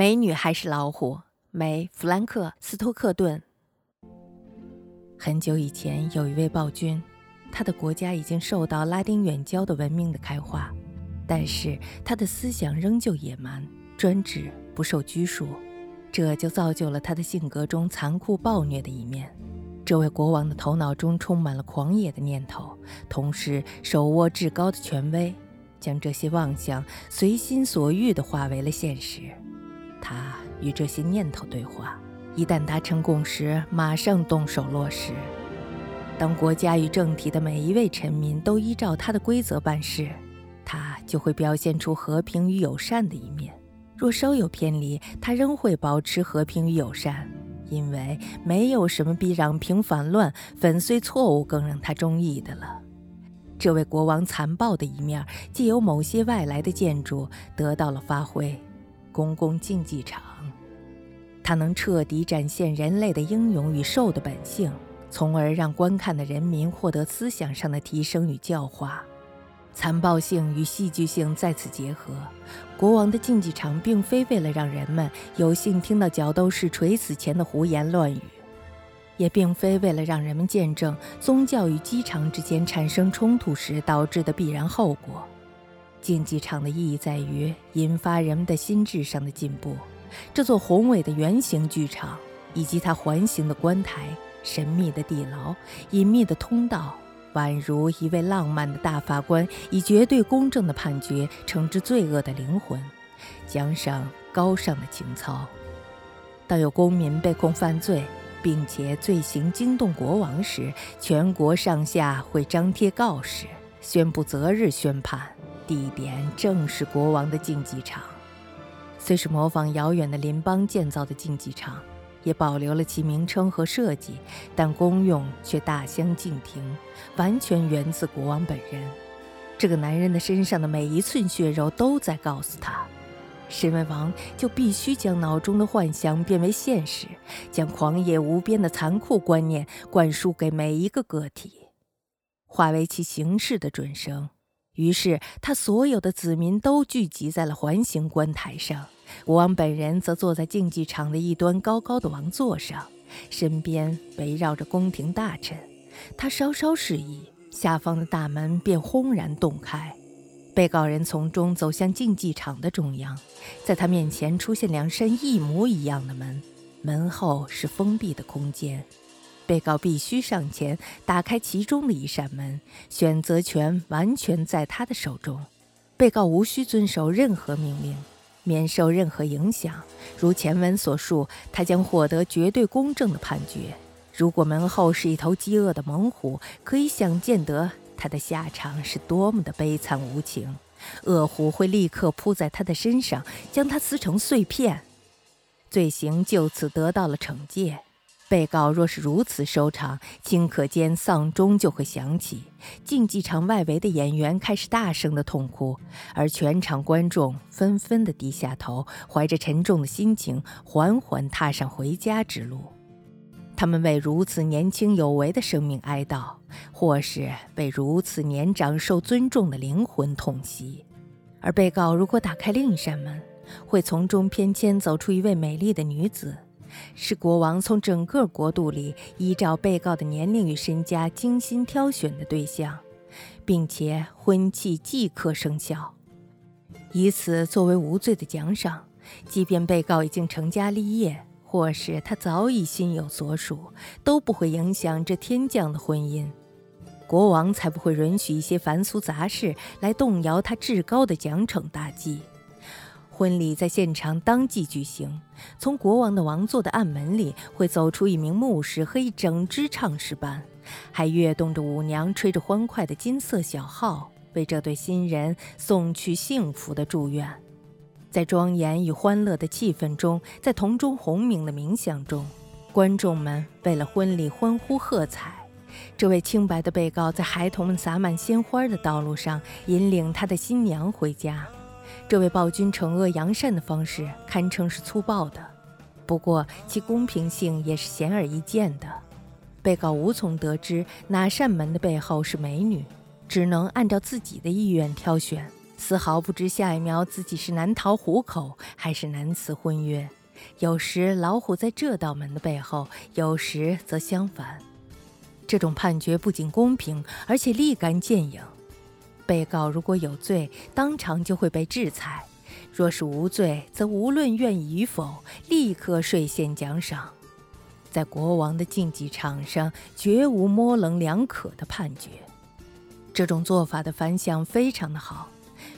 美女还是老虎？美·弗兰克·斯托克顿。很久以前，有一位暴君，他的国家已经受到拉丁远郊的文明的开化，但是他的思想仍旧野蛮、专制、不受拘束，这就造就了他的性格中残酷暴虐的一面。这位国王的头脑中充满了狂野的念头，同时手握至高的权威，将这些妄想随心所欲地化为了现实。他与这些念头对话，一旦达成共识，马上动手落实。当国家与政体的每一位臣民都依照他的规则办事，他就会表现出和平与友善的一面；若稍有偏离，他仍会保持和平与友善，因为没有什么比攘平反乱、粉碎错误更让他中意的了。这位国王残暴的一面，借由某些外来的建筑得到了发挥。公共竞技场，它能彻底展现人类的英勇与兽的本性，从而让观看的人民获得思想上的提升与教化。残暴性与戏剧性在此结合。国王的竞技场并非为了让人们有幸听到角斗士垂死前的胡言乱语，也并非为了让人们见证宗教与机场之间产生冲突时导致的必然后果。竞技场的意义在于引发人们的心智上的进步。这座宏伟的圆形剧场，以及它环形的观台、神秘的地牢、隐秘的通道，宛如一位浪漫的大法官以绝对公正的判决惩治罪恶的灵魂，奖赏高尚的情操。当有公民被控犯罪，并且罪行惊动国王时，全国上下会张贴告示，宣布择日宣判。地点正是国王的竞技场，虽是模仿遥远的邻邦建造的竞技场，也保留了其名称和设计，但功用却大相径庭，完全源自国王本人。这个男人的身上的每一寸血肉都在告诉他：身为王，就必须将脑中的幻想变为现实，将狂野无边的残酷观念灌输给每一个个体，化为其行事的准绳。于是，他所有的子民都聚集在了环形观台上，国王本人则坐在竞技场的一端高高的王座上，身边围绕着宫廷大臣。他稍稍示意，下方的大门便轰然洞开，被告人从中走向竞技场的中央，在他面前出现两扇一模一样的门，门后是封闭的空间。被告必须上前打开其中的一扇门，选择权完全在他的手中。被告无需遵守任何命令，免受任何影响。如前文所述，他将获得绝对公正的判决。如果门后是一头饥饿的猛虎，可以想见得他的下场是多么的悲惨无情。恶虎会立刻扑在他的身上，将他撕成碎片，罪行就此得到了惩戒。被告若是如此收场，顷刻间丧钟就会响起，竞技场外围的演员开始大声的痛哭，而全场观众纷纷的低下头，怀着沉重的心情，缓缓踏上回家之路。他们为如此年轻有为的生命哀悼，或是为如此年长受尊重的灵魂痛惜。而被告如果打开另一扇门，会从中偏跹走出一位美丽的女子。是国王从整个国度里依照被告的年龄与身家精心挑选的对象，并且婚期即刻生效，以此作为无罪的奖赏。即便被告已经成家立业，或是他早已心有所属，都不会影响这天降的婚姻。国王才不会允许一些凡俗杂事来动摇他至高的奖惩大计。婚礼在现场当即举行，从国王的王座的暗门里会走出一名牧师和一整支唱诗班，还跃动着舞娘，吹着欢快的金色小号，为这对新人送去幸福的祝愿。在庄严与欢乐的气氛中，在铜钟轰鸣的鸣响中，观众们为了婚礼欢呼喝彩。这位清白的被告在孩童们洒满鲜花的道路上，引领他的新娘回家。这位暴君惩恶扬善的方式堪称是粗暴的，不过其公平性也是显而易见的。被告无从得知哪扇门的背后是美女，只能按照自己的意愿挑选，丝毫不知下一秒自己是难逃虎口，还是难辞婚约。有时老虎在这道门的背后，有时则相反。这种判决不仅公平，而且立竿见影。被告如果有罪，当场就会被制裁；若是无罪，则无论愿意与否，立刻兑现奖赏。在国王的竞技场上，绝无模棱两可的判决。这种做法的反响非常的好。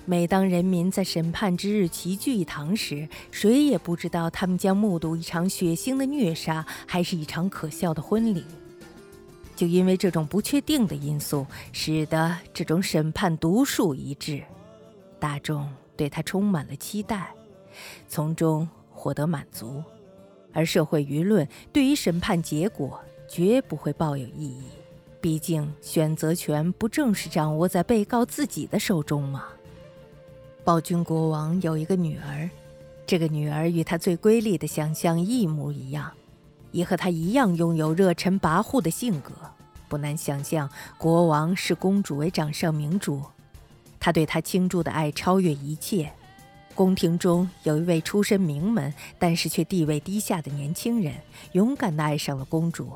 每当人民在审判之日齐聚一堂时，谁也不知道他们将目睹一场血腥的虐杀，还是一场可笑的婚礼。就因为这种不确定的因素，使得这种审判独树一帜，大众对他充满了期待，从中获得满足。而社会舆论对于审判结果绝不会抱有异议，毕竟选择权不正是掌握在被告自己的手中吗？暴君国王有一个女儿，这个女儿与他最瑰丽的想象一模一样，也和他一样拥有热忱跋扈的性格。不难想象，国王视公主为掌上明珠，他对她倾注的爱超越一切。宫廷中有一位出身名门，但是却地位低下的年轻人，勇敢地爱上了公主。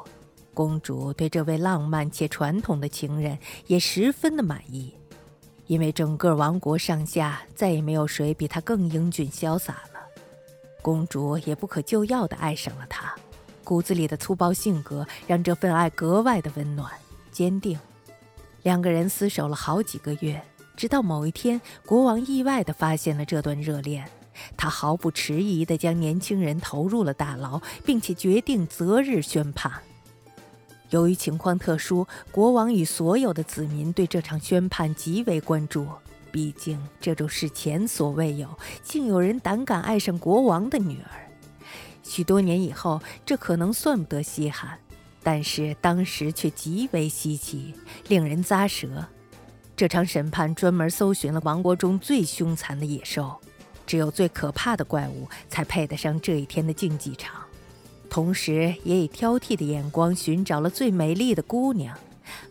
公主对这位浪漫且传统的情人也十分的满意。因为整个王国上下再也没有谁比他更英俊潇洒了，公主也不可救药地爱上了他，骨子里的粗暴性格让这份爱格外的温暖坚定。两个人厮守了好几个月，直到某一天，国王意外地发现了这段热恋，他毫不迟疑地将年轻人投入了大牢，并且决定择日宣判。由于情况特殊，国王与所有的子民对这场宣判极为关注。毕竟这种事前所未有，竟有人胆敢爱上国王的女儿。许多年以后，这可能算不得稀罕，但是当时却极为稀奇，令人咂舌。这场审判专门搜寻了王国中最凶残的野兽，只有最可怕的怪物才配得上这一天的竞技场。同时，也以挑剔的眼光寻找了最美丽的姑娘。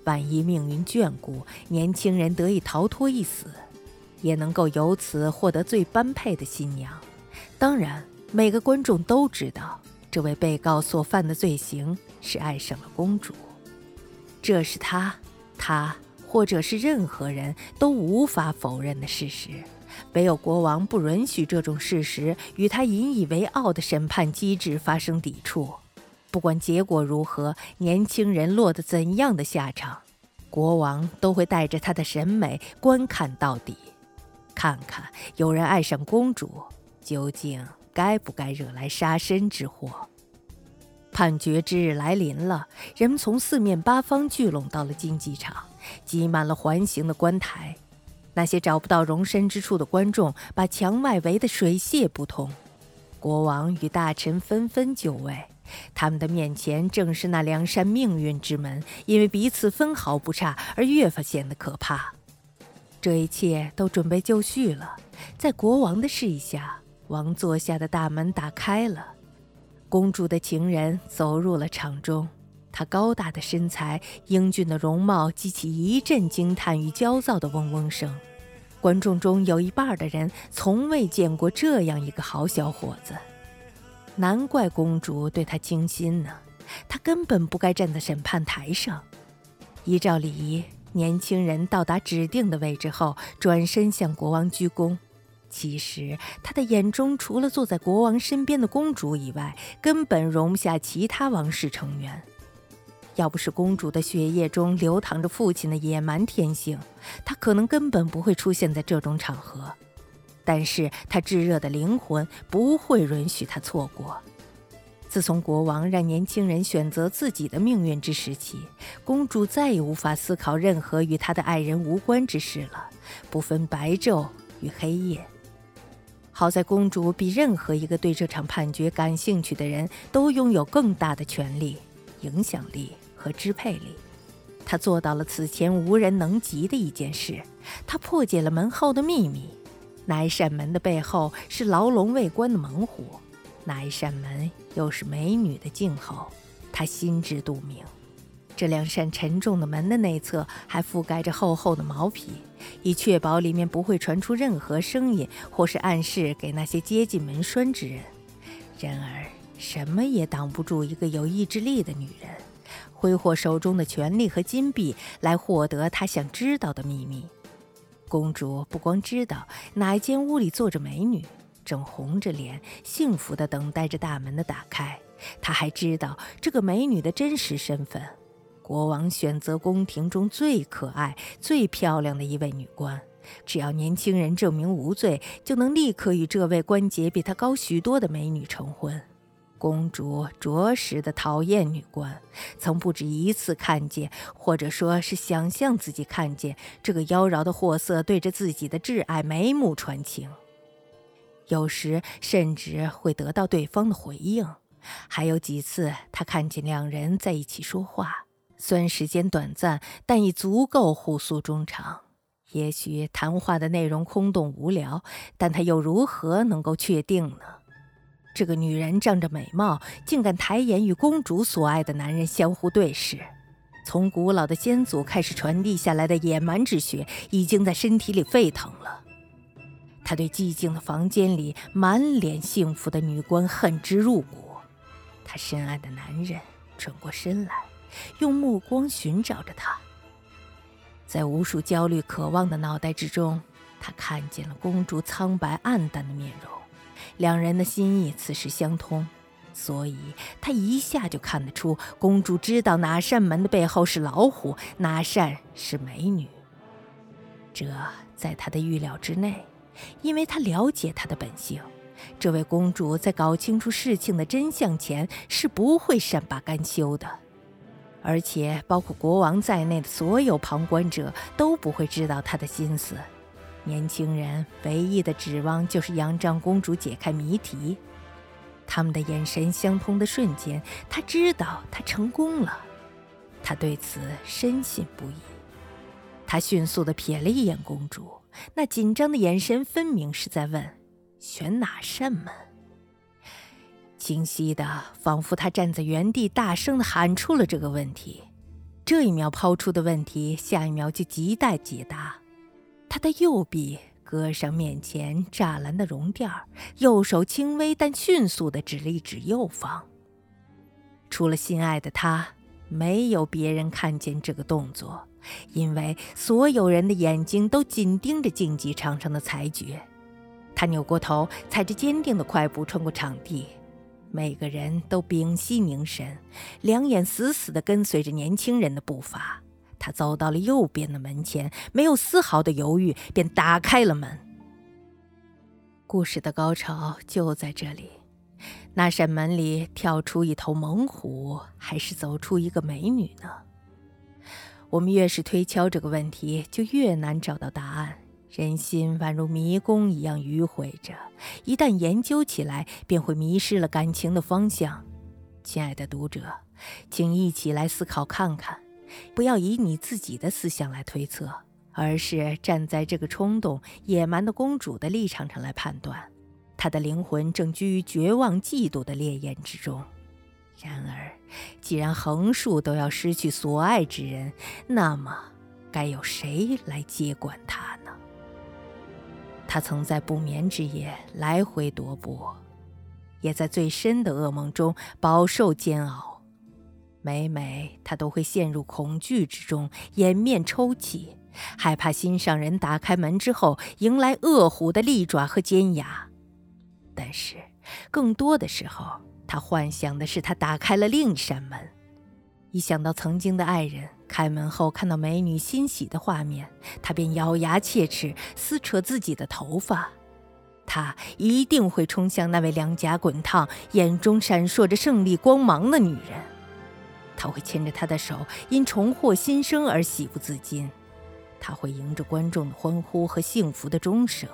万一命运眷顾，年轻人得以逃脱一死，也能够由此获得最般配的新娘。当然，每个观众都知道，这位被告所犯的罪行是爱上了公主。这是他，他，或者是任何人都无法否认的事实。唯有国王不允许这种事实与他引以为傲的审判机制发生抵触。不管结果如何，年轻人落得怎样的下场，国王都会带着他的审美观看到底，看看有人爱上公主，究竟该不该惹来杀身之祸。判决之日来临了，人们从四面八方聚拢到了竞技场，挤满了环形的观台。那些找不到容身之处的观众，把墙外围得水泄不通。国王与大臣纷纷就位，他们的面前正是那两扇命运之门，因为彼此分毫不差而越发显得可怕。这一切都准备就绪了，在国王的示意下，王座下的大门打开了，公主的情人走入了场中。他高大的身材、英俊的容貌激起一阵惊叹与焦躁的嗡嗡声。观众中有一半的人从未见过这样一个好小伙子，难怪公主对他倾心呢。他根本不该站在审判台上。依照礼仪，年轻人到达指定的位置后，转身向国王鞠躬。其实他的眼中，除了坐在国王身边的公主以外，根本容不下其他王室成员。要不是公主的血液中流淌着父亲的野蛮天性，她可能根本不会出现在这种场合。但是她炙热的灵魂不会允许她错过。自从国王让年轻人选择自己的命运之时起，公主再也无法思考任何与她的爱人无关之事了，不分白昼与黑夜。好在公主比任何一个对这场判决感兴趣的人都拥有更大的权力、影响力。和支配力，她做到了此前无人能及的一件事。她破解了门后的秘密。那一扇门的背后是牢笼未关的猛虎，那一扇门又是美女的静候。他心知肚明。这两扇沉重的门的内侧还覆盖着厚厚的毛皮，以确保里面不会传出任何声音，或是暗示给那些接近门栓之人。然而，什么也挡不住一个有意志力的女人，挥霍手中的权力和金币来获得她想知道的秘密。公主不光知道哪一间屋里坐着美女，正红着脸，幸福地等待着大门的打开，她还知道这个美女的真实身份。国王选择宫廷中最可爱、最漂亮的一位女官，只要年轻人证明无罪，就能立刻与这位官阶比他高许多的美女成婚。公主着实的讨厌女官，曾不止一次看见，或者说是想象自己看见这个妖娆的货色对着自己的挚爱眉目传情，有时甚至会得到对方的回应。还有几次，她看见两人在一起说话。虽然时间短暂，但已足够互诉衷肠。也许谈话的内容空洞无聊，但他又如何能够确定呢？这个女人仗着美貌，竟敢抬眼与公主所爱的男人相互对视。从古老的先祖开始传递下来的野蛮之血，已经在身体里沸腾了。他对寂静的房间里满脸幸福的女官恨之入骨。他深爱的男人转过身来。用目光寻找着他，在无数焦虑、渴望的脑袋之中，他看见了公主苍白暗淡的面容。两人的心意此时相通，所以他一下就看得出，公主知道哪扇门的背后是老虎，哪扇是美女。这在他的预料之内，因为他了解她的本性。这位公主在搞清楚事情的真相前，是不会善罢甘休的。而且，包括国王在内的所有旁观者都不会知道他的心思。年轻人唯一的指望就是仰仗公主解开谜题。他们的眼神相通的瞬间，他知道他成功了。他对此深信不疑。他迅速地瞥了一眼公主，那紧张的眼神分明是在问：选哪扇门？清晰的，仿佛他站在原地，大声的喊出了这个问题。这一秒抛出的问题，下一秒就亟待解答。他的右臂搁上面前栅栏的绒垫儿右手轻微但迅速的指了一指右方。除了心爱的他，没有别人看见这个动作，因为所有人的眼睛都紧盯着竞技场上的裁决。他扭过头，踩着坚定的快步穿过场地。每个人都屏息凝神，两眼死死地跟随着年轻人的步伐。他走到了右边的门前，没有丝毫的犹豫，便打开了门。故事的高潮就在这里：那扇门里跳出一头猛虎，还是走出一个美女呢？我们越是推敲这个问题，就越难找到答案。人心宛如迷宫一样迂回着，一旦研究起来，便会迷失了感情的方向。亲爱的读者，请一起来思考看看，不要以你自己的思想来推测，而是站在这个冲动、野蛮的公主的立场上来判断。她的灵魂正居于绝望、嫉妒的烈焰之中。然而，既然横竖都要失去所爱之人，那么该由谁来接管她呢？他曾在不眠之夜来回踱步，也在最深的噩梦中饱受煎熬。每每他都会陷入恐惧之中，掩面抽泣，害怕心上人打开门之后迎来恶虎的利爪和尖牙。但是，更多的时候，他幻想的是他打开了另一扇门。一想到曾经的爱人开门后看到美女欣喜的画面，他便咬牙切齿，撕扯自己的头发。他一定会冲向那位两颊滚烫、眼中闪烁着胜利光芒的女人。他会牵着她的手，因重获新生而喜不自禁。他会迎着观众的欢呼和幸福的钟声，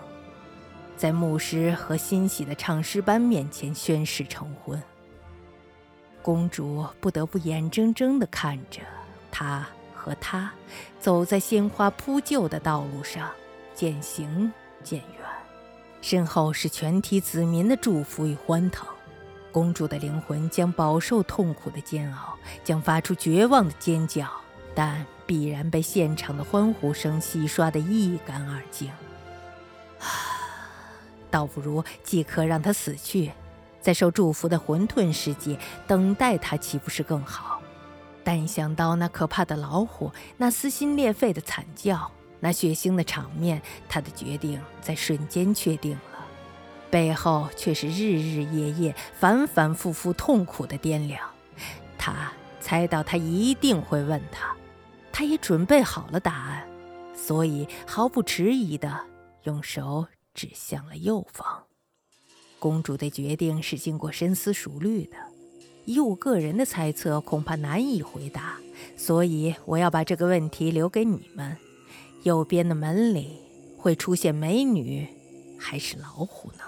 在牧师和欣喜的唱诗班面前宣誓成婚。公主不得不眼睁睁地看着他和她走在鲜花铺就的道路上，渐行渐远，身后是全体子民的祝福与欢腾。公主的灵魂将饱受痛苦的煎熬，将发出绝望的尖叫，但必然被现场的欢呼声洗刷得一干二净。倒不如即刻让她死去，在受祝福的混沌世界等待她，岂不是更好？但想到那可怕的老虎，那撕心裂肺的惨叫，那血腥的场面，他的决定在瞬间确定了。背后却是日日夜夜、反反复复痛苦的掂量。他猜到他一定会问他，他也准备好了答案，所以毫不迟疑地用手指向了右方。公主的决定是经过深思熟虑的，以我个人的猜测，恐怕难以回答，所以我要把这个问题留给你们：右边的门里会出现美女？还是老虎呢？